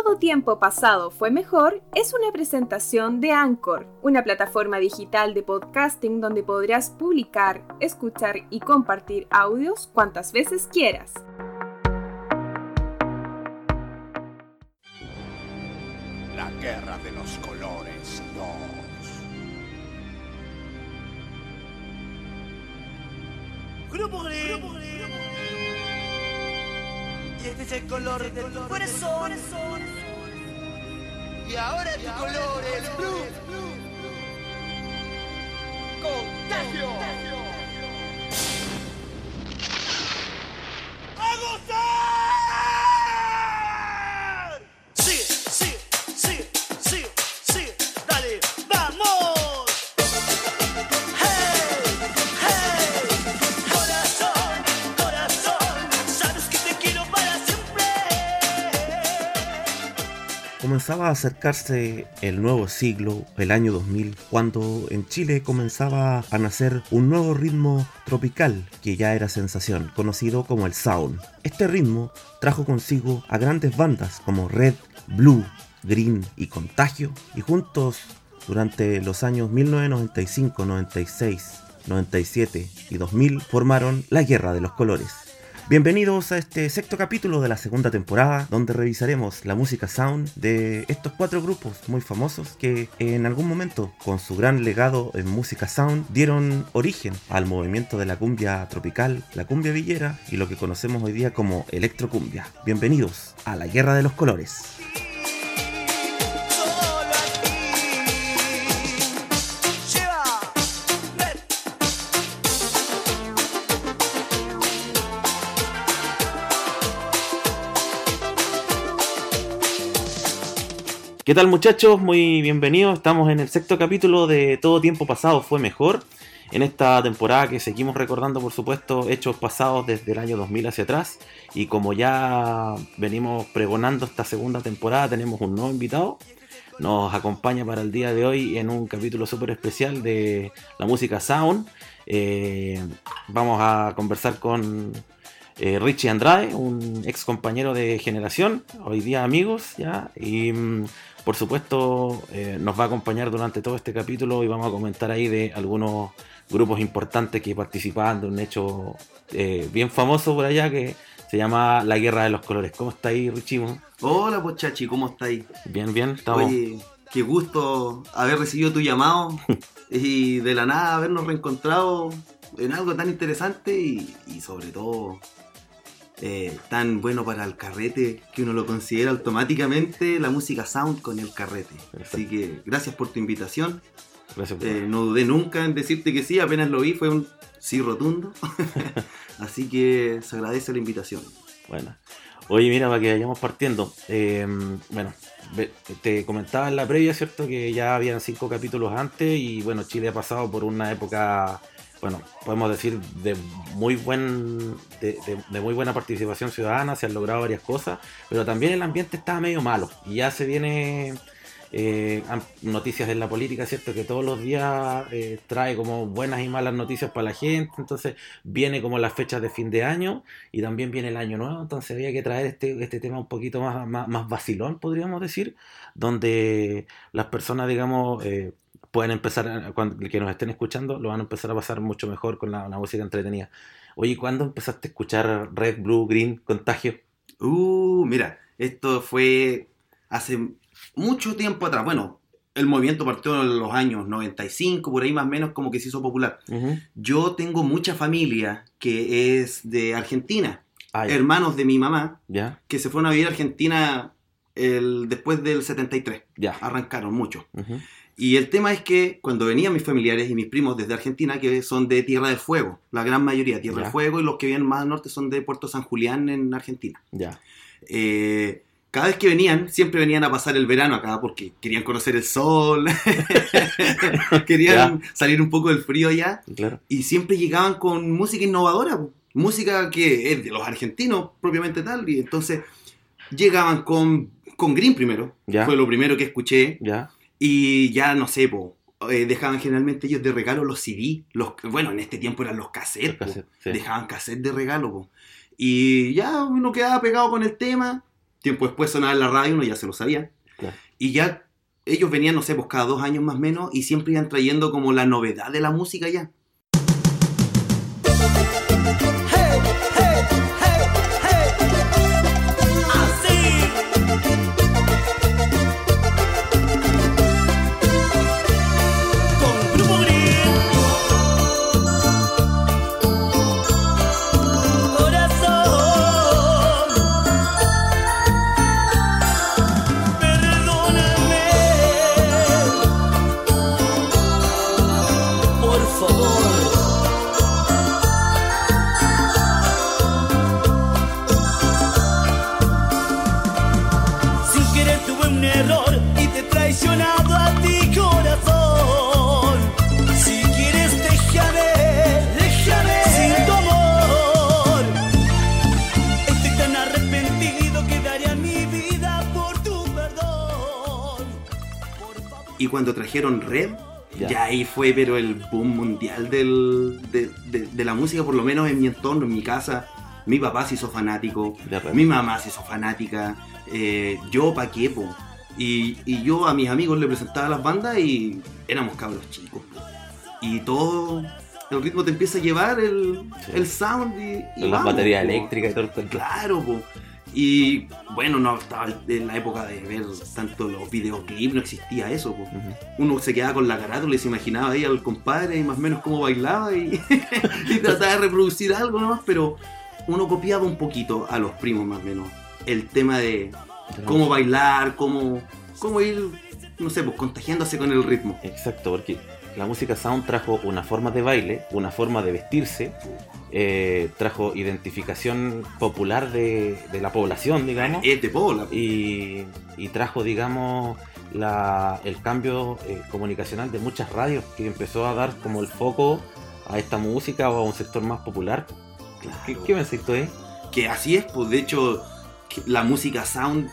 Todo tiempo pasado fue mejor es una presentación de Anchor, una plataforma digital de podcasting donde podrás publicar, escuchar y compartir audios cuantas veces quieras. La guerra de los colores 2. Grupo Green. Y es el color de tu corazón. Y ahora tu color es blue. Contagio. ¡A gozar! Comenzaba a acercarse el nuevo siglo, el año 2000, cuando en Chile comenzaba a nacer un nuevo ritmo tropical que ya era sensación, conocido como el sound. Este ritmo trajo consigo a grandes bandas como Red, Blue, Green y Contagio, y juntos durante los años 1995, 96, 97 y 2000 formaron la Guerra de los Colores. Bienvenidos a este sexto capítulo de la segunda temporada, donde revisaremos la música sound de estos cuatro grupos muy famosos que en algún momento, con su gran legado en música sound, dieron origen al movimiento de la cumbia tropical, la cumbia villera y lo que conocemos hoy día como electrocumbia. Bienvenidos a la Guerra de los Colores. ¿Qué tal muchachos? Muy bienvenidos. Estamos en el sexto capítulo de Todo Tiempo Pasado Fue Mejor. En esta temporada que seguimos recordando, por supuesto, hechos pasados desde el año 2000 hacia atrás. Y como ya venimos pregonando esta segunda temporada, tenemos un nuevo invitado. Nos acompaña para el día de hoy en un capítulo súper especial de la música Sound. Eh, vamos a conversar con eh, Richie Andrade, un ex compañero de generación, hoy día amigos ya. Y mm, por supuesto eh, nos va a acompañar durante todo este capítulo y vamos a comentar ahí de algunos grupos importantes que participaban de un hecho eh, bien famoso por allá que se llama La Guerra de los Colores. ¿Cómo está ahí, Richie? Hola, pues Chachi, ¿cómo estáis? Bien, bien, estamos. Oye, qué gusto haber recibido tu llamado y de la nada habernos reencontrado en algo tan interesante y, y sobre todo eh, tan bueno para el carrete que uno lo considera automáticamente la música sound con el carrete. Así que gracias por tu invitación. Gracias por- Eh, no dudé nunca en decirte que sí, apenas lo vi, fue un sí rotundo. Así que se agradece la invitación. Bueno. Oye, mira, para que vayamos partiendo. eh, bueno, te comentaba en la previa, ¿cierto? Que ya habían cinco capítulos antes y bueno, Chile ha pasado por una época, bueno, podemos decir de muy buen, de, de- de muy buena participación ciudadana, se han logrado varias cosas, pero también el ambiente estaba medio malo y ya se viene eh, noticias en la política, ¿cierto? Que todos los días eh, trae como buenas y malas noticias para la gente, entonces viene como las fechas de fin de año y también viene el año nuevo, entonces había que traer este, este tema un poquito más, más, más vacilón, podríamos decir, donde las personas, digamos, eh, pueden empezar, cuando, que nos estén escuchando, lo van a empezar a pasar mucho mejor con la, la música entretenida. Oye, ¿cuándo empezaste a escuchar Red, Blue, Green, Contagio? Uh, mira, esto fue hace mucho tiempo atrás. Bueno, el movimiento partió en los años 95, por ahí más o menos como que se hizo popular. Yo tengo mucha familia que es de Argentina, Ah, hermanos de mi mamá, ya, que se fueron a vivir a Argentina el, después del 73. ya. Arrancaron mucho. Ujú. Y el tema es que cuando venían mis familiares y mis primos desde Argentina, que son de Tierra del Fuego, la gran mayoría Tierra del Fuego, y los que vienen más al norte son de Puerto San Julián en Argentina. Ya, Eh, cada vez que venían, siempre venían a pasar el verano acá porque querían conocer el sol, querían salir un poco del frío allá, claro. y siempre llegaban con música innovadora, música que es de los argentinos propiamente tal, y entonces llegaban con, con Green primero, Ya. fue lo primero que escuché, Ya, y ya no sé, po, eh, dejaban generalmente ellos de regalo los CD, los, bueno, en este tiempo eran los cassettes, Los cassettes, sí. dejaban cassette de regalo, po. y ya uno quedaba pegado con el tema, Tiempo después sonaba en la radio, uno ya se lo sabía. Claro. Y ya ellos venían, no sé, pues cada dos años más o menos, y siempre iban trayendo como la novedad de la música ya. Y cuando trajeron Red, Ya. ya, ahí fue, pero el boom mundial del, de, de- de la música, por lo menos en mi entorno, en mi casa. Mi papá se hizo fanático, mi mamá se hizo fanática, eh, yo pa' qué, po. Y, y yo a mis amigos le presentaba las bandas y éramos cabros chicos. po. Y todo, el ritmo te empieza a llevar, el, Sí. el sound y, y Las vamos, baterías po. eléctricas y todo el. Claro, po. Y bueno, no estaba en la época de ver tanto los videoclips, no existía eso. Uno se quedaba con la carátula y se imaginaba ahí al compadre y más o menos cómo bailaba y, y trataba de reproducir algo nomás, pero uno copiaba un poquito a los primos más o menos. El tema de cómo bailar, cómo, cómo ir, no sé, pues contagiándose con el ritmo. Exacto, porque la música sound trajo una forma de baile, una forma de vestirse, eh, trajo identificación popular de, de la población, digamos, Es de bola. y, y trajo, digamos, la- el cambio eh, comunicacional de muchas radios que empezó a dar como el foco a esta música o a un sector más popular. Claro. ¿Qué, qué tú, eh? Que así es, pues de hecho, la música sound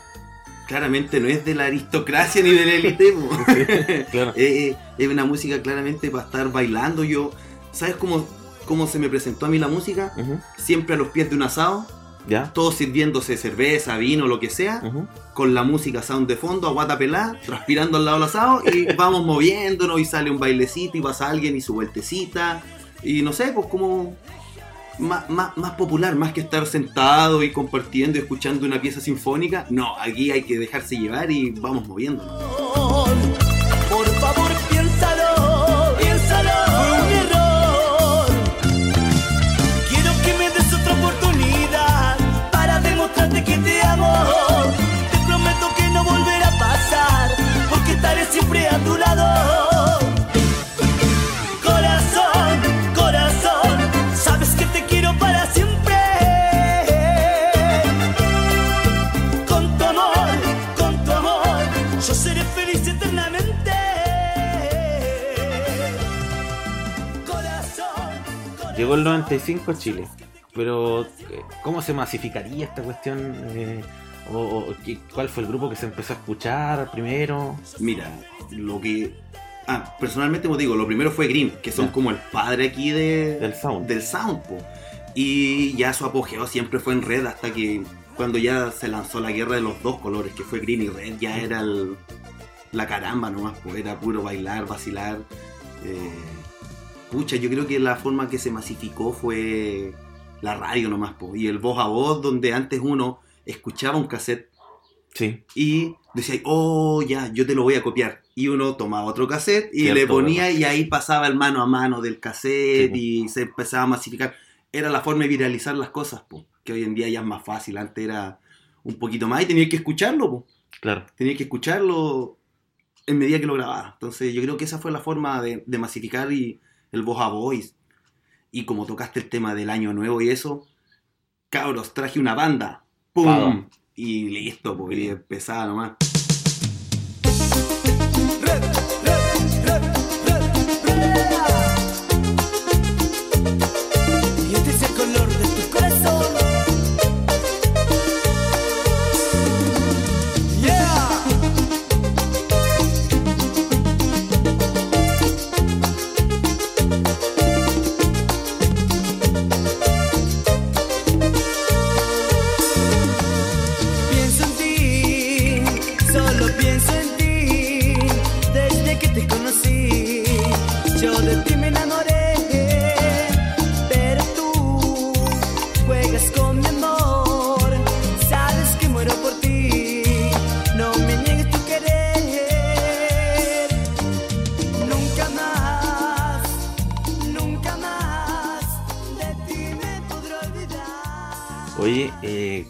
claramente no es de la aristocracia ni de la élite. pues. Claro. Eh, eh, es una música claramente para estar bailando. Yo, ¿sabes cómo, cómo se me presentó a mí la música? Siempre a los pies de un asado, ¿Ya? todos sirviéndose cerveza, vino, lo que sea, con la música sound de fondo, a guata pelada, transpirando al lado del asado y vamos moviéndonos y sale un bailecito y pasa alguien y su vueltecita. Y no sé, pues como más, más, más popular, más que estar sentado y compartiendo y escuchando una pieza sinfónica. No, aquí hay que dejarse llevar y vamos moviéndonos. Llegó el 95 a Chile, pero eh, ¿cómo se masificaría esta cuestión? Eh, o, o ¿Cuál fue el grupo que se empezó a escuchar primero? Mira, lo que. Ah, personalmente, como digo, lo primero fue Green, que son como el padre aquí de, Del sound. del sound, po. Y ya su apogeo siempre fue en red hasta que cuando ya se lanzó la guerra de los dos colores, que fue Green y Red, ya era el- la caramba nomás, pues era puro bailar, vacilar. Eh, pucha, yo creo que la forma que se masificó fue la radio nomás, pues, y el voz a voz, donde antes uno escuchaba un cassette Sí, y decía, oh, ya, yo te lo voy a copiar. Y uno tomaba otro cassette y Cierto, le ponía verdad. y ahí pasaba el mano a mano del cassette Sí, y se empezaba a masificar. Era la forma de viralizar las cosas, po, que hoy en día ya es más fácil. Antes era un poquito más y tenías que escucharlo, po. claro. tenías que escucharlo en medida que lo grababa. Entonces yo creo que esa fue la forma de, de masificar y el voz a voz. Y, como tocaste el tema del año nuevo y eso, cabros, traje una banda. ¡Pum! Pado. Y listo, porque empezaba nomás.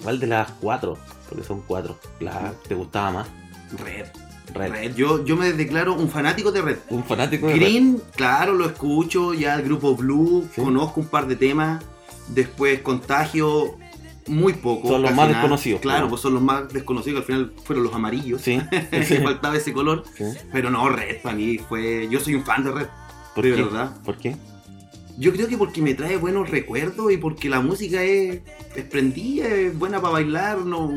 ¿Cuál de las cuatro? Porque son cuatro. ¿La te gustaba más? Red. Red. Red. Yo, yo me declaro un fanático de Red. Un fanático de Red. Green, claro, lo escucho, ya el grupo Blue, Sí. conozco un par de temas. Después Contagio, muy poco. Son los más desconocidos, Claro, pues son los más desconocidos, al final fueron los amarillos. Sí. que faltaba ese color. Sí. Pero no, Red para mí fue. Yo soy un fan de Red, ¿Por de qué? verdad. ¿Por qué? Yo creo que porque me trae buenos recuerdos y porque la música es, es prendida, es buena para bailar. No...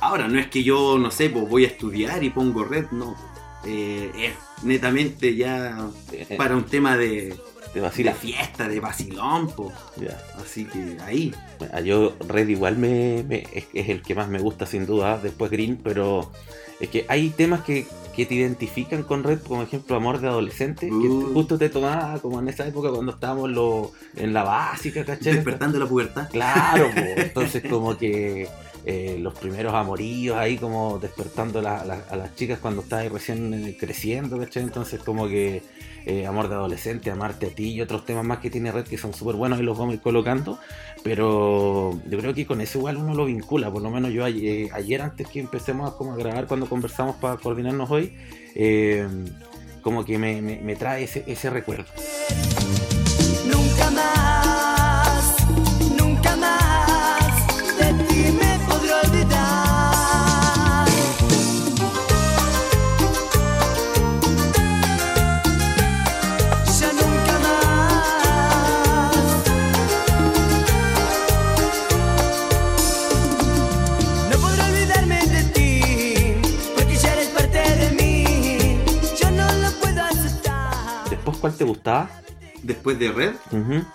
Ahora, no es que yo, no sé, pues voy a estudiar y pongo Red, no. Eh, es netamente ya para un tema de, de vacila. fiesta, de vacilón, po. Ya. Así que ahí. Ah, Yo, Red igual me, me- es, es el que más me gusta sin duda, después Green, pero es que hay temas que, que te identifican con Red, como ejemplo Amor de Adolescente, que Uh. justo te tomaba como en esa época cuando estábamos lo- en la básica, ¿cachai? Despertando la pubertad. Claro, po. entonces como que eh, los primeros amoríos ahí como despertando a las chicas cuando estabas recién eh, creciendo. Entonces como que eh, Amor de Adolescente, Amarte a ti y otros temas más que tiene Red que son súper buenos y los vamos a ir colocando, pero yo creo que con eso igual uno lo vincula, por lo menos yo ayer, antes que empecemos a, como a grabar cuando conversamos para coordinarnos hoy, como que me, trae ese, recuerdo. ¿Cuál te gustaba? Después de Red,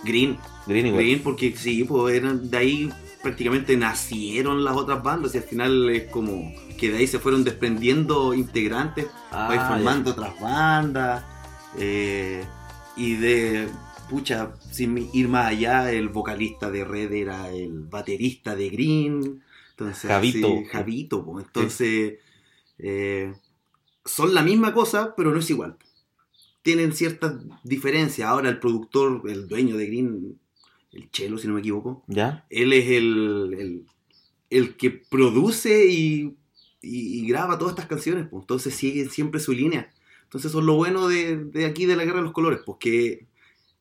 Green. Green igual. Green, porque sí, pues eran de ahí prácticamente nacieron las otras bandas y al final es como que de ahí se fueron desprendiendo integrantes Ah, ir formando otras bandas. eh, y de, pucha, sin ir más allá, el vocalista de Red era el baterista de Green. Entonces, Javito. Javito, pues, entonces eh, son la misma cosa, pero no es igual. Tienen ciertas diferencias. Ahora el productor, el dueño de Green, el Chelo, si no me equivoco, ¿Ya? él es el, el, el que produce y, y- y graba todas estas canciones, pues, entonces sigue siempre su línea. Entonces eso es lo bueno de, de aquí de la Guerra de los Colores, porque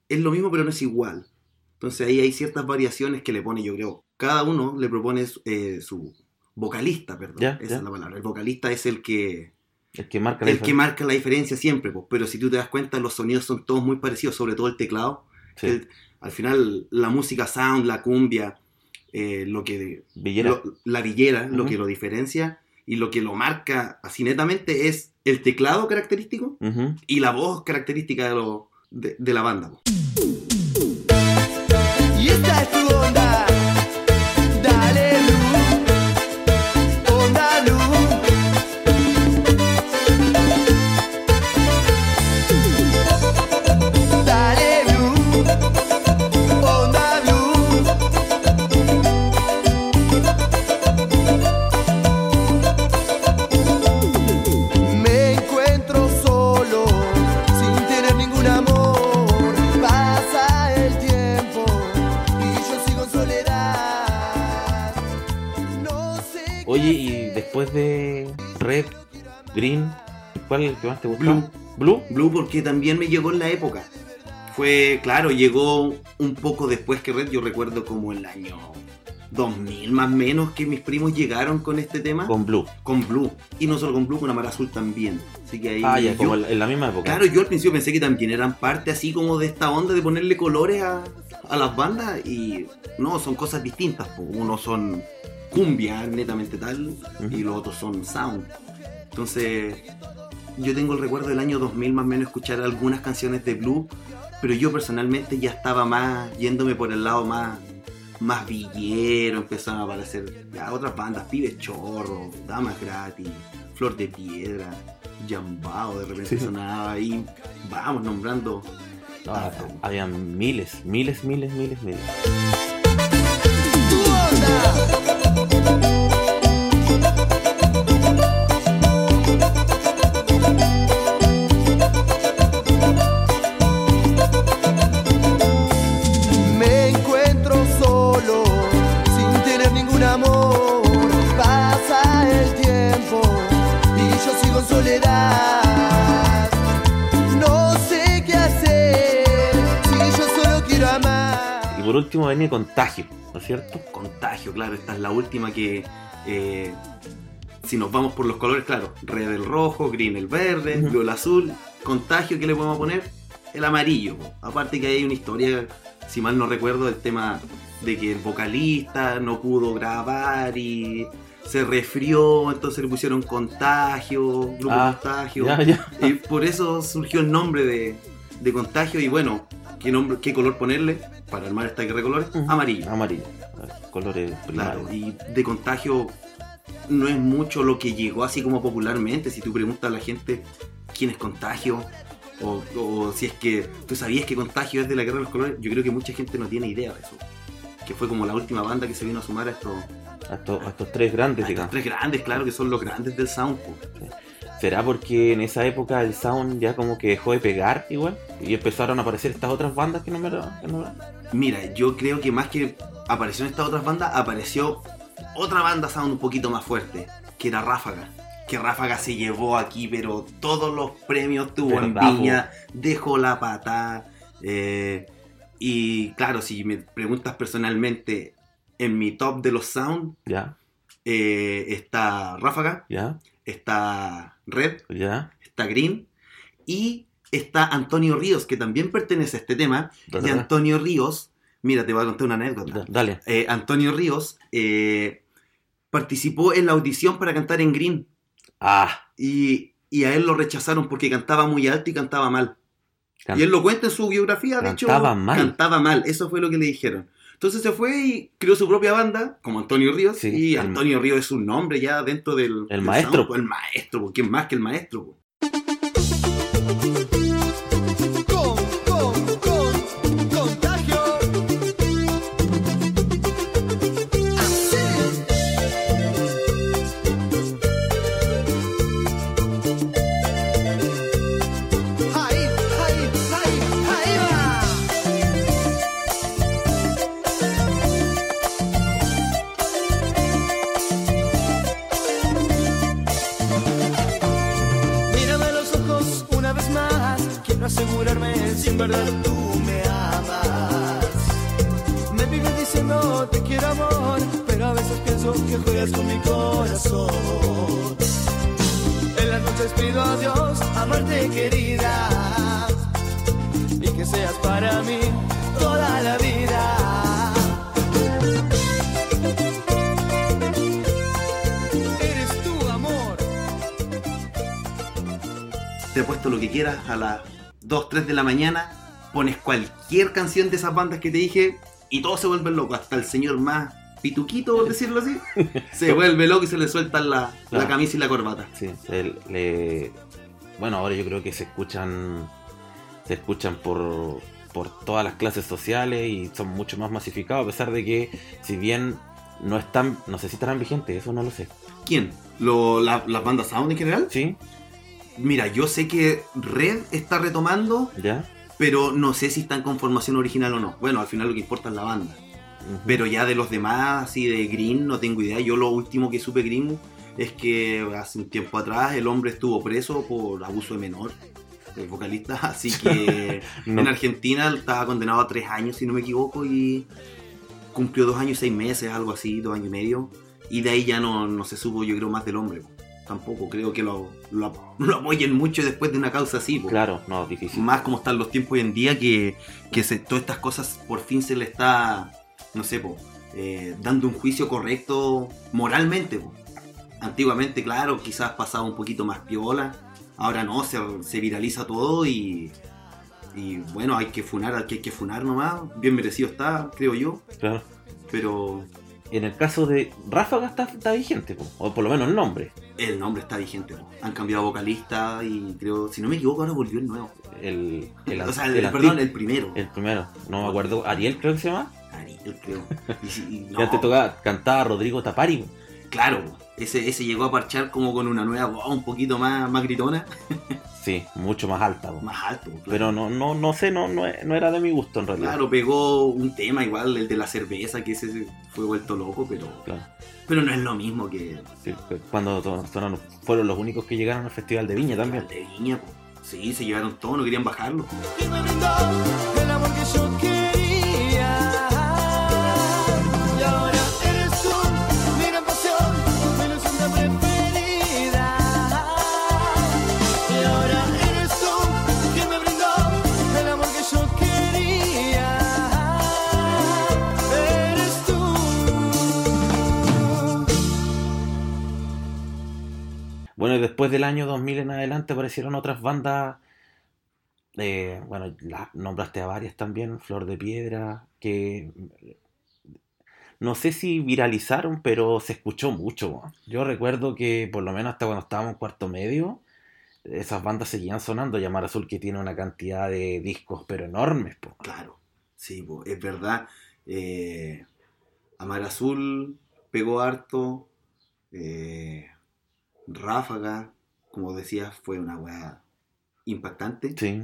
es lo mismo pero no es igual. Entonces ahí hay ciertas variaciones que le pone, yo creo, cada uno le propone eh, su vocalista, perdón, esa es la palabra. El vocalista es el que, El que marca la el que diferencia. marca la diferencia siempre, pues, pero si tú te das cuenta los sonidos son todos muy parecidos, sobre todo el teclado. Sí. al final la música sound, la cumbia, eh, lo que Villera. lo- la villera, lo que lo diferencia y lo que lo marca así netamente es el teclado característico y la voz característica de, lo- de, de la banda. Que más te? Blue. Blue. Blue porque también me llegó en la época. Fue, claro, llegó un poco después que Red, yo recuerdo como el año 2000 más o menos que mis primos llegaron con este tema. Con Blue. con Blue. Y no solo con Blue, con Amar Azul también. Así que ahí. Ah, ya, yo- como en la misma época. Claro, yo al principio pensé que también eran parte así como de esta onda de ponerle colores a, a las bandas. Y no, son cosas distintas. Uno son cumbia, netamente tal, y los otros son sound. Entonces, yo tengo el recuerdo del año 2000 más o menos escuchar algunas canciones de Blue, pero yo personalmente ya estaba más yéndome por el lado más más villero, empezaron a aparecer ya otras bandas, Pibes Chorro, Damas Gratis, Flor de Piedra, Jambao de repente Sí. sonaba ahí, vamos nombrando. No, habían miles, miles, miles, miles, miles. Tu onda. Contagio, ¿no es cierto? Contagio, claro, esta es la última que. eh, si nos vamos por los colores, claro, red el rojo, green el verde, blue el azul, contagio, ¿qué le podemos poner? El amarillo. po. Aparte que hay una historia, si mal no recuerdo, del tema de que el vocalista no pudo grabar y se resfrió, entonces le pusieron contagio, grupo Ah, contagio. Ya, ya. Y por eso surgió el nombre de, de contagio y bueno, ¿qué, nombre, ¿qué color ponerle para armar esta guerra de colores? Amarillo. Amarillo. Colores Claro, primarios. y de contagio no es mucho lo que llegó así como popularmente. Si tú preguntas a la gente quién es contagio, o, o si es que tú sabías que contagio es de la guerra de los colores, yo creo que mucha gente no tiene idea de eso. Que fue como la última banda que se vino a sumar a estos, A estos, a estos tres grandes, a estos digamos. tres grandes, claro, que son los grandes del sound. po. ¿Será porque en esa época el sound ya como que dejó de pegar igual? Y empezaron a aparecer estas otras bandas que no me lo... que no- Mira, yo creo que más que apareció en estas otras bandas, apareció otra banda sound un poquito más fuerte, que era Ráfaga. Que Ráfaga se llevó aquí, pero todos los premios tuvo en Viña, dejó la pata. eh, y claro, si me preguntas personalmente, en mi top de los sound Ya, eh, está Ráfaga, ya, está Red, ya. está Green y está Antonio Ríos, que también pertenece a este tema. Y. Antonio Ríos, mira, te voy a contar una anécdota. Dale. Eh, Antonio Ríos eh, participó en la audición para cantar en Green Ah, y, y a él lo rechazaron porque cantaba muy alto y cantaba mal. can- Y él lo cuenta en su biografía, de hecho. Cantaba mal. Cantaba mal, eso fue lo que le dijeron. Entonces se fue y creó su propia banda, como Antonio Ríos. Sí, y el- Antonio Ríos es un nombre ya dentro del. El del maestro. sound, el maestro, ¿quién más que el maestro? Que juegas con mi corazón. En las noches pido a Dios amarte querida y que seas para mí toda la vida. Eres tu amor. Te he puesto lo que quieras a las 2, 3 de la mañana. Pones cualquier canción de esas bandas que te dije y todos se vuelven locos. Hasta el señor más pituquito, por decirlo así, se vuelve loco y se le sueltan la, la camisa y la corbata. Sí, le- bueno, ahora yo creo que se escuchan, se escuchan por, por todas las clases sociales y son mucho más masificados, a pesar de que, si bien no están, no sé si estarán vigentes, eso no lo sé. ¿Quién? Lo- la- ¿Las bandas sound en general? ¿Sí? Mira, yo sé que Red está retomando, ¿Ya? pero no sé si están con formación original o no. Bueno, al final lo que importa es la banda. Pero ya de los demás, así de Green, no tengo idea. Yo lo último que supe Green es que hace un tiempo atrás el hombre estuvo preso por abuso de menor, el vocalista. Así que No. en Argentina estaba condenado a tres años, si no me equivoco, y cumplió dos años y seis meses, algo así, dos años y medio. Y de ahí ya no, no se supo, yo creo, más del hombre. Tampoco creo que lo, lo, lo apoyen mucho después de una causa así. Claro, no, difícil. Más como están los tiempos hoy en día que, que se- todas estas cosas por fin se le está, no sé, po, eh, dando un juicio correcto moralmente. po. Antiguamente, claro, quizás pasaba un poquito más piola, ahora no, se, se viraliza todo y, y bueno, hay que funar al que hay que funar nomás, bien merecido está, creo yo, Claro. pero en el caso de Ráfaga está, está vigente, po, o por lo menos el nombre. el nombre está vigente. po. Han cambiado vocalista y creo, si no me equivoco, ahora volvió el nuevo. El, el, o sea, el perdón, el primero. el primero, no me acuerdo, Ariel creo que se llama. Creo. Y y no, antes tocaba, cantaba Rodrigo Tapari. Claro, ese, ese llegó a parchar como con una nueva voz un poquito más, más gritona, Sí, mucho más alta. más alto. claro. Pero no, no, no sé, no, no, no era de mi gusto en realidad. Claro, pegó un tema igual, el de la cerveza, que ese fue vuelto loco, pero Claro. Pero no es lo mismo que Sí, Cuando sonaron- fueron los únicos que llegaron al Festival de Viña también. de Viña, po. Sí, se llevaron todo, no querían bajarlo. Después del año 2000 en adelante aparecieron otras bandas. eh, bueno, las nombraste a varias también, Flor de Piedra, que no sé si viralizaron, pero se escuchó mucho. Yo recuerdo que por lo menos hasta cuando estábamos en cuarto medio, esas bandas seguían sonando. Llamar Azul que tiene una cantidad de discos, pero enormes. po. Claro, sí, es verdad. Eh, Amar Azul pegó harto. eh, Ráfaga, como decías, fue una weá impactante. Sí,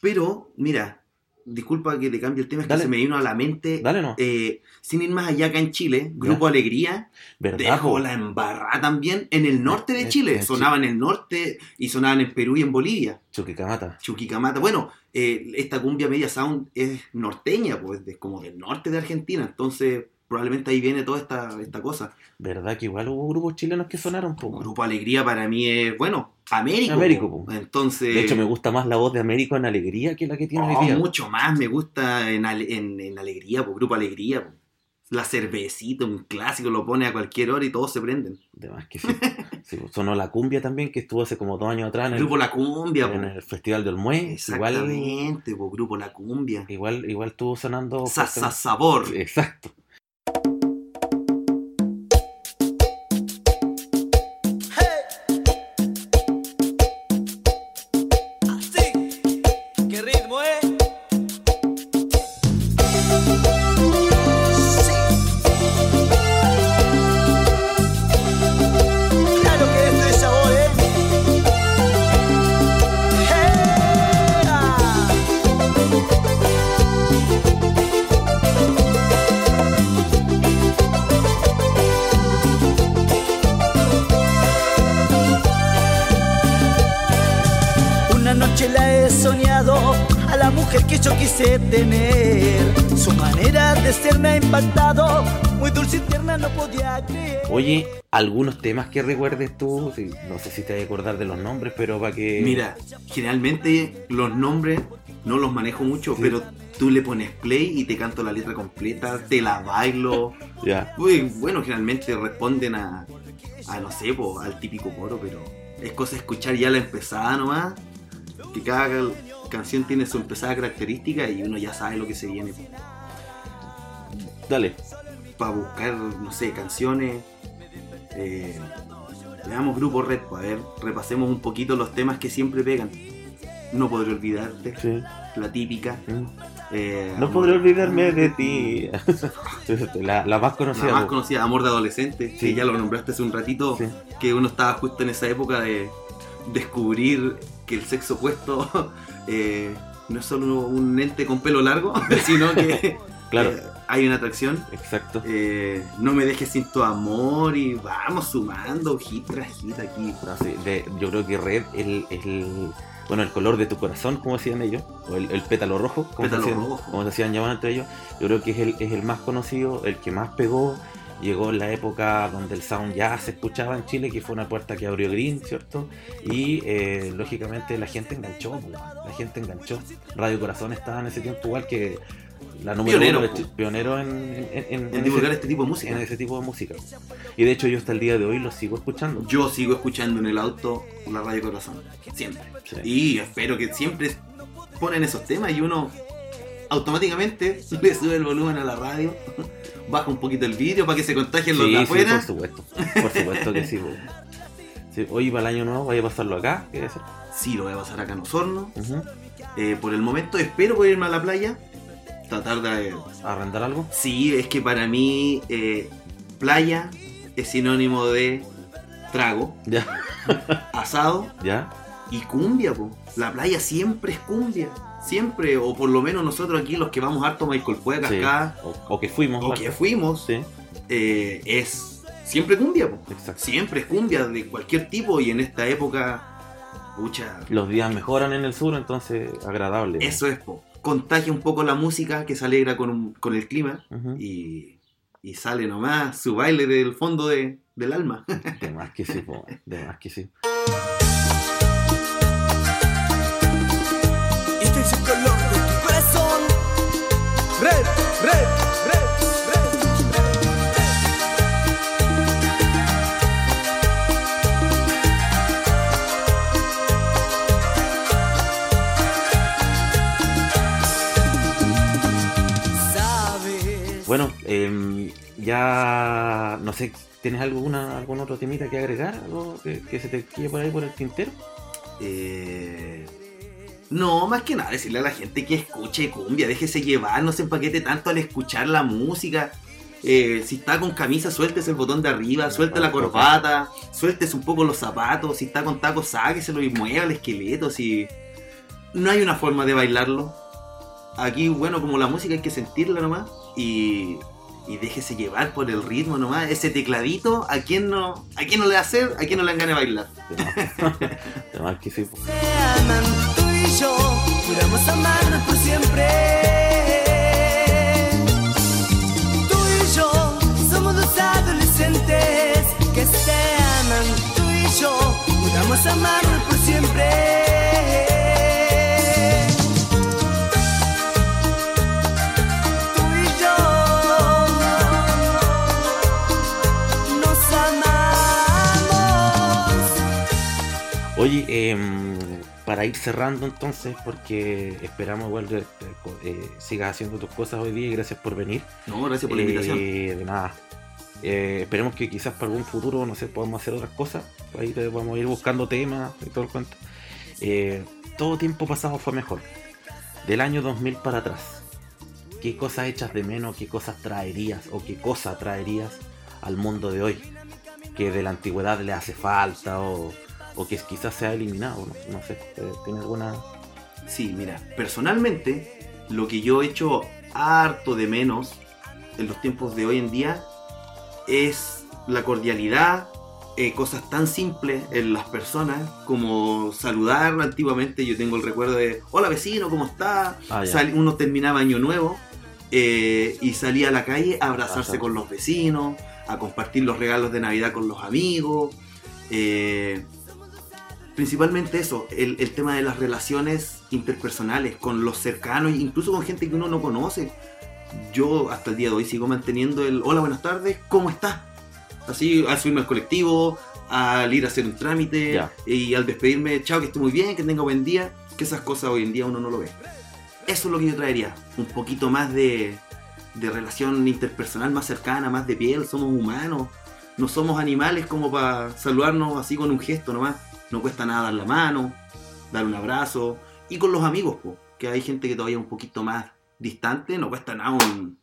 Pero, mira, disculpa que te cambie el tema, es Dale. que se me vino a la mente. dale no. eh, sin ir más allá acá en Chile, Grupo Alegría ¿Verdad? dejó po? la embarrada también en el norte de En- Chile. en Sonaba en el norte y sonaban en Perú y en Bolivia. Chuquicamata. Chuquicamata. Bueno, eh, esta cumbia media sound es norteña, pues, de- como del norte de Argentina. Entonces, probablemente ahí viene toda esta, esta cosa. ¿Verdad que igual hubo grupos chilenos que sonaron? po? Grupo Alegría para mí es, bueno, Américo. Américo, po. Entonces, De hecho, me gusta más la voz de Américo en Alegría que la que tiene oh, hoy día. mucho más me gusta en, en, en Alegría, po, Grupo Alegría. po. La cervecita, un clásico, lo pone a cualquier hora y todos se prenden. De más que sí. Sí, sonó la cumbia también, que estuvo hace como dos años atrás en el, Grupo La Cumbia, en el Festival de Olmué. Igual, Exactamente, po, Grupo La Cumbia. igual, igual estuvo sonando. Sasa Sabor. Exacto. Quise tener. Su manera de ser me ha impactado, muy dulce y tierna no podía creer. Oye, algunos temas que recuerdes tú, no sé si te vas a acordar de los nombres, pero para que. Mira, generalmente los nombres no los manejo mucho, Sí. pero tú le pones play y te canto la letra completa, te la bailo. Ya. Uy, bueno, generalmente responden a, a no sé, po, al típico coro, pero es cosa de escuchar ya la empezada nomás, que cada canción tiene su empezada característica y uno ya sabe lo que se viene. Dale. Para buscar, no sé, canciones. Eh, veamos Grupo Red, a ver, repasemos un poquito los temas que siempre pegan. No podré olvidarte, Sí. la típica. Eh, No Amor- podré olvidarme de ti. la, la más conocida. La más conocida, Amor de Adolescente, Sí. que ya lo nombraste hace un ratito, que uno estaba justo en esa época de descubrir que el sexo opuesto eh, no es solo un ente con pelo largo, sino que Claro. eh, hay una atracción. Exacto. Eh, no me dejes sin tu amor y vamos sumando hit tras hit aquí. No, sí, de- yo creo que red el, el- bueno el color de tu corazón como decían ellos o el, el pétalo rojo como, Pétalo se hacían, rojo. como se hacían llamar entre ellos yo creo que es el, es el más conocido el que más pegó llegó la época donde el sound ya se escuchaba en Chile que fue una puerta que abrió Green cierto y eh, lógicamente la gente enganchó la gente enganchó Radio Corazón estaba en ese tiempo igual que la número Pionero, uno. Chi- pionero en, en, en- En en divulgar ese, este tipo de música. en ese tipo de música y de hecho yo hasta el día de hoy lo sigo escuchando Yo sigo escuchando en el auto la radio corazón. Siempre. Sí. Y espero que siempre ponen esos temas y uno automáticamente le sube el volumen a la radio, baja un poquito el vídeo para que se contagien los Sí, de sí, afuera. por supuesto. Por supuesto que sí. Sí, Oye, para el año nuevo, vaya a pasarlo acá. ¿Qué eso? Sí, lo voy a pasar acá en Osorno. Eh, por el momento espero poder irme a la playa. Tratar de... ¿Arrendar algo? Sí, es que para mí eh, playa es sinónimo de trago, Ya, asado ya. y cumbia. po. La playa siempre es cumbia. Siempre, o por lo menos nosotros aquí los que vamos harto a Michael Cueca Sí. acá, O, o que fuimos. o que fuimos, Sí. eh, es siempre cumbia, po. Exacto. siempre es cumbia de cualquier tipo y en esta época, pucha, Los días mejoran en el sur, entonces agradable. eso es, po. contagia un poco la música que se alegra con, un- con el clima y, y sale nomás su baile del fondo de- del alma. De más que sí, po, de más que sí. Bueno, em, ya no sé, ¿tienes alguna, algún otro temita que agregar? ¿Algo que, que se te quede por ahí por el tintero? Eh, No, más que nada decirle a la gente que escuche cumbia, déjese llevar, no se empaquete tanto al escuchar la música. Eh, si está con camisa, suéltese el botón de arriba, suelte la corbata, suéltese un poco los zapatos, si está con tacos, sáqueselo y mueva el esqueleto. Si no hay una forma de bailarlo. Aquí, bueno, como la música hay que sentirla nomás y, y déjese llevar por el ritmo nomás. Ese tecladito, ¿a quién no, a quién no le hace, a quién no le dan ganas de bailar? De más, de más que sí. se aman tú y yo, juramos amarnos por siempre. Tú y yo somos dos adolescentes que se aman. Tú y yo juramos amarnos por siempre. Oye, em, para ir cerrando entonces, porque esperamos igual que eh, sigas haciendo tus cosas hoy día y gracias por venir. No, gracias por la invitación. Eh, de nada. Eh, esperemos que quizás para algún futuro, no sé, podamos hacer otras cosas. Ahí te vamos a ir buscando temas y todo el cuento. Eh, todo tiempo pasado fue mejor. Del año 2000 para atrás. ¿Qué cosas echas de menos? ¿Qué cosas traerías? ¿O qué cosa traerías al mundo de hoy? Que de la antigüedad le hace falta o, o que quizás se ha eliminado. No, no sé. ¿Tiene alguna...? Sí, mira, personalmente, lo que yo echo harto de menos en los tiempos de hoy en día es la cordialidad, eh, cosas tan simples en las personas como saludar antiguamente. Yo tengo el recuerdo de, hola vecino, ¿cómo está? Ah, uno terminaba año nuevo eh, y salía a la calle a abrazarse con los vecinos, a compartir los regalos de Navidad con los amigos. eh, principalmente eso, el, el tema de las relaciones interpersonales con los cercanos, incluso con gente que uno no conoce. Yo hasta el día de hoy sigo manteniendo el hola, buenas tardes, ¿cómo estás? Así, al subirme al colectivo, al ir a hacer un trámite y al despedirme, chao, que esté muy bien, que tenga buen día, que esas cosas hoy en día uno no lo ve. Eso es lo que yo traería, un poquito más de, de relación interpersonal más cercana, más de piel, somos humanos, no somos animales como para saludarnos así con un gesto nomás. No cuesta nada dar la mano, dar un abrazo. Y con los amigos, po, que hay gente que todavía es un poquito más distante, no cuesta nada un,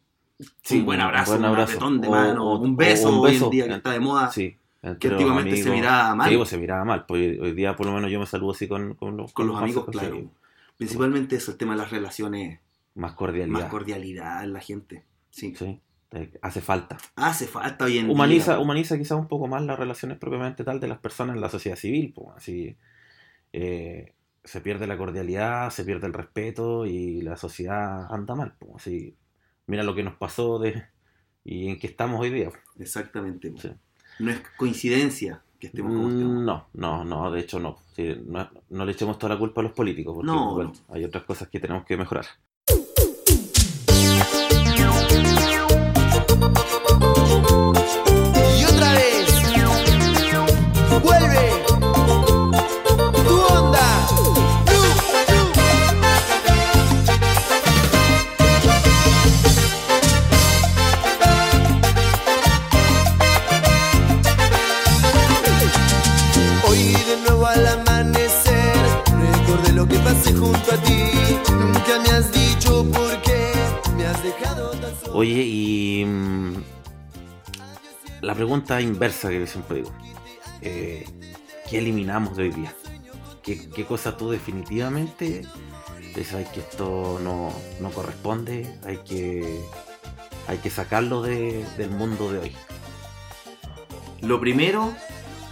Sí, un buen un abrazo, buen un abrazo. apretón de O- mano, o- un, beso un hoy beso. en día que está de moda. Sí. que antiguamente se miraba mal. Sí, pues se miraba mal. Pues hoy- hoy día por lo menos yo me saludo así con, con los, con los más amigos, claro. Principalmente eso, el tema de las relaciones, Más cordialidad. más cordialidad en la gente. Sí. Sí, eh, hace falta. Hace falta hoy en Humaniza, día. humaniza quizás un poco más las relaciones propiamente tal de las personas en la sociedad civil. pues, así eh, se pierde la cordialidad, se pierde el respeto y la sociedad anda mal. pues, así, mira lo que nos pasó de, y en qué estamos hoy día. Exactamente. Sí. No es coincidencia que estemos como. Mm, No, no, no, de hecho no. Sí, no. no le echemos toda la culpa a los políticos, porque No, bueno, no. hay otras cosas que tenemos que mejorar. Oye, y mm, la pregunta inversa que siempre digo, eh, ¿qué eliminamos de hoy día? ¿Qué, qué cosa tú definitivamente "Ay, que esto no, no corresponde, hay que, hay que sacarlo de- del mundo de hoy? Lo primero,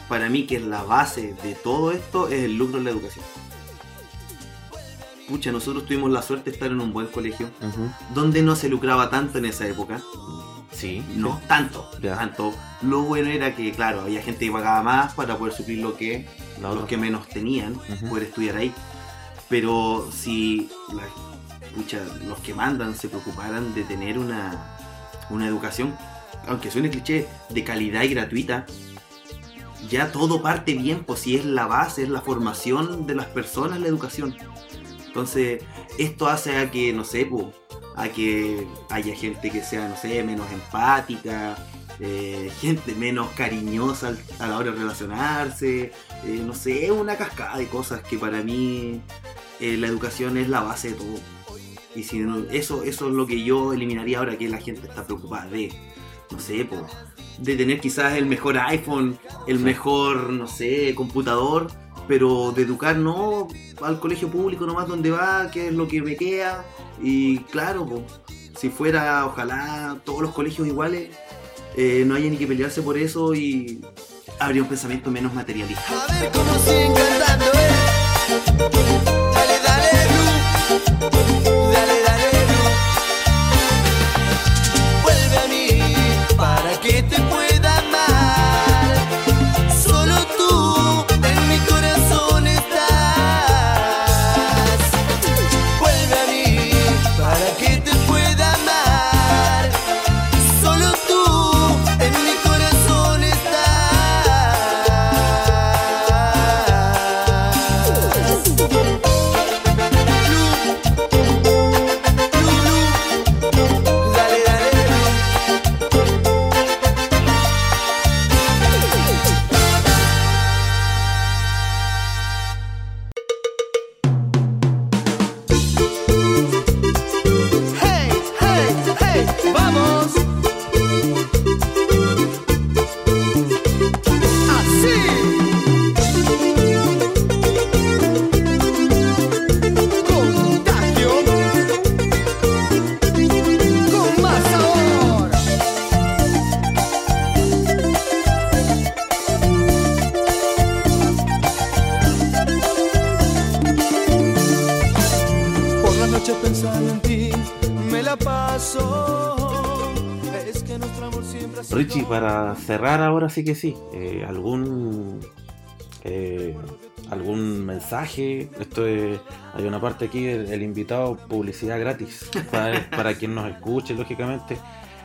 para mí, que es la base de todo esto, es el lucro en la educación. Pucha, nosotros tuvimos la suerte de estar en un buen colegio, donde no se lucraba tanto en esa época. Sí. No, tanto, tanto. Lo bueno era que, claro, había gente que pagaba más para poder suplir lo que La los que menos tenían, poder estudiar ahí. Pero si la, pucha, los que mandan se preocuparan de tener una, una educación, aunque suene cliché, de calidad y gratuita, ya todo parte bien, pues si es la base, es la formación de las personas, la educación. Entonces, esto hace a que, no sé, po, a que haya gente que sea, no sé, menos empática, eh, gente menos cariñosa a la hora de relacionarse, eh, no sé, una cascada de cosas que para mí eh, la educación es la base de todo. Y si no- eso, eso es lo que yo eliminaría ahora que la gente está preocupada de, no sé, po, de tener quizás el mejor iPhone, el mejor, no sé, computador, pero de educar no al colegio público nomás donde va, que es lo que me queda. Y claro, si fuera, ojalá, todos los colegios iguales, eh, no haya ni que pelearse por eso y habría un pensamiento menos materialista. A ver cómo cantando, eh. Richie, para cerrar ahora sí que sí, eh, algún eh, algún mensaje, esto es, hay una parte aquí, el, el invitado publicidad gratis para, para quien nos escuche, lógicamente.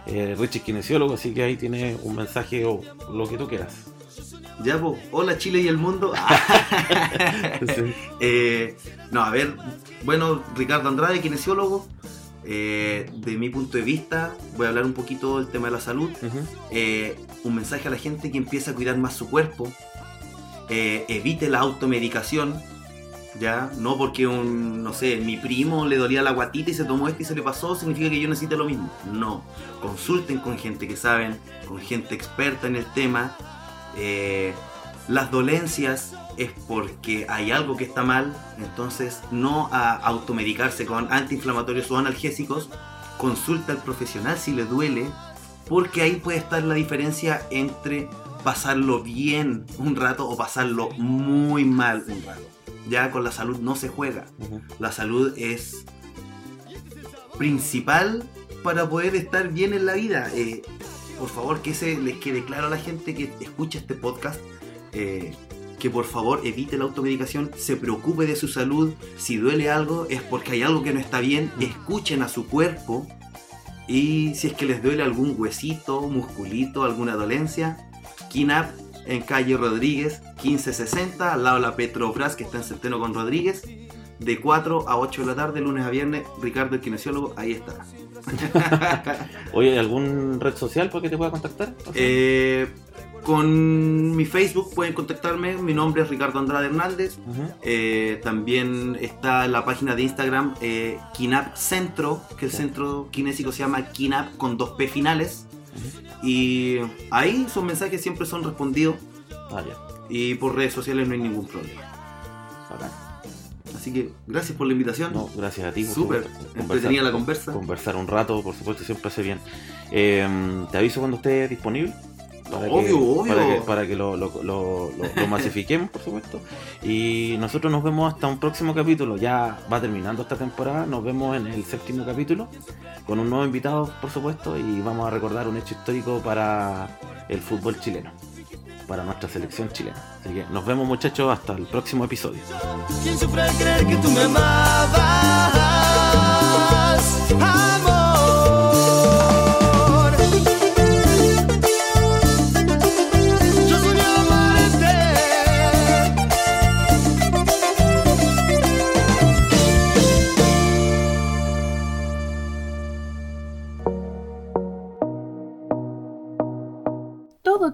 Eh, Richie es kinesiólogo, así que ahí tiene un mensaje o lo que tú quieras. Ya, pues, hola Chile y el mundo. Sí. Eh, no, a ver, bueno, Ricardo Andrade, kinesiólogo. Eh, de mi punto de vista, voy a hablar un poquito del tema de la salud. Eh, un mensaje a la gente que empiece a cuidar más su cuerpo. Eh, evite la automedicación. Ya, no porque un, no sé, mi primo le dolía la guatita y se tomó esto y se le pasó, significa que yo necesite lo mismo. No, consulten con gente que saben, con gente experta en el tema. Las dolencias es porque hay algo que está mal, entonces no a automedicarse con antiinflamatorios o analgésicos, consulta al profesional si le duele, porque ahí puede estar la diferencia entre pasarlo bien un rato o pasarlo muy mal un rato. Ya con la salud no se juega, la salud es principal para poder estar bien en la vida. Eh, por favor, que se les quede claro a la gente que escucha este podcast. eh, que por favor evite la automedicación, se preocupe de su salud. Si duele algo es porque hay algo que no está bien. Escuchen a su cuerpo. Y si es que les duele algún huesito, musculito, alguna dolencia, Kinap en calle Rodríguez, 1560, al lado de la Petrobras que está en Centeno con Rodríguez, de 4 a 8 de la tarde, lunes a viernes. Ricardo, el kinesiólogo, ahí está. Oye, ¿algún red social para que te pueda contactar? Eh, con mi Facebook pueden contactarme, mi nombre es Ricardo Andrade Hernández. Eh, también está la página de Instagram eh, Kinap Centro, que el centro kinésico se llama Kinap con dos P finales. Y ahí sus mensajes siempre son respondidos Ah, y por redes sociales no hay ningún problema. Bacán. Así que gracias por la invitación. No, gracias a ti. Súper entretenida la conversa. Conversar un rato, por supuesto, siempre hace bien. Eh, te aviso cuando esté disponible. Para que, Obvio, obvio. para que, para que lo, lo, lo- lo- lo masifiquemos, por supuesto. Y nosotros nos vemos hasta un próximo capítulo. Ya va terminando esta temporada. Nos vemos en el séptimo capítulo con un nuevo invitado, por supuesto. Y vamos a recordar un hecho histórico para el fútbol chileno, para nuestra selección chilena. Así que nos vemos, muchachos, hasta el próximo episodio. Al creer que tú me amabas,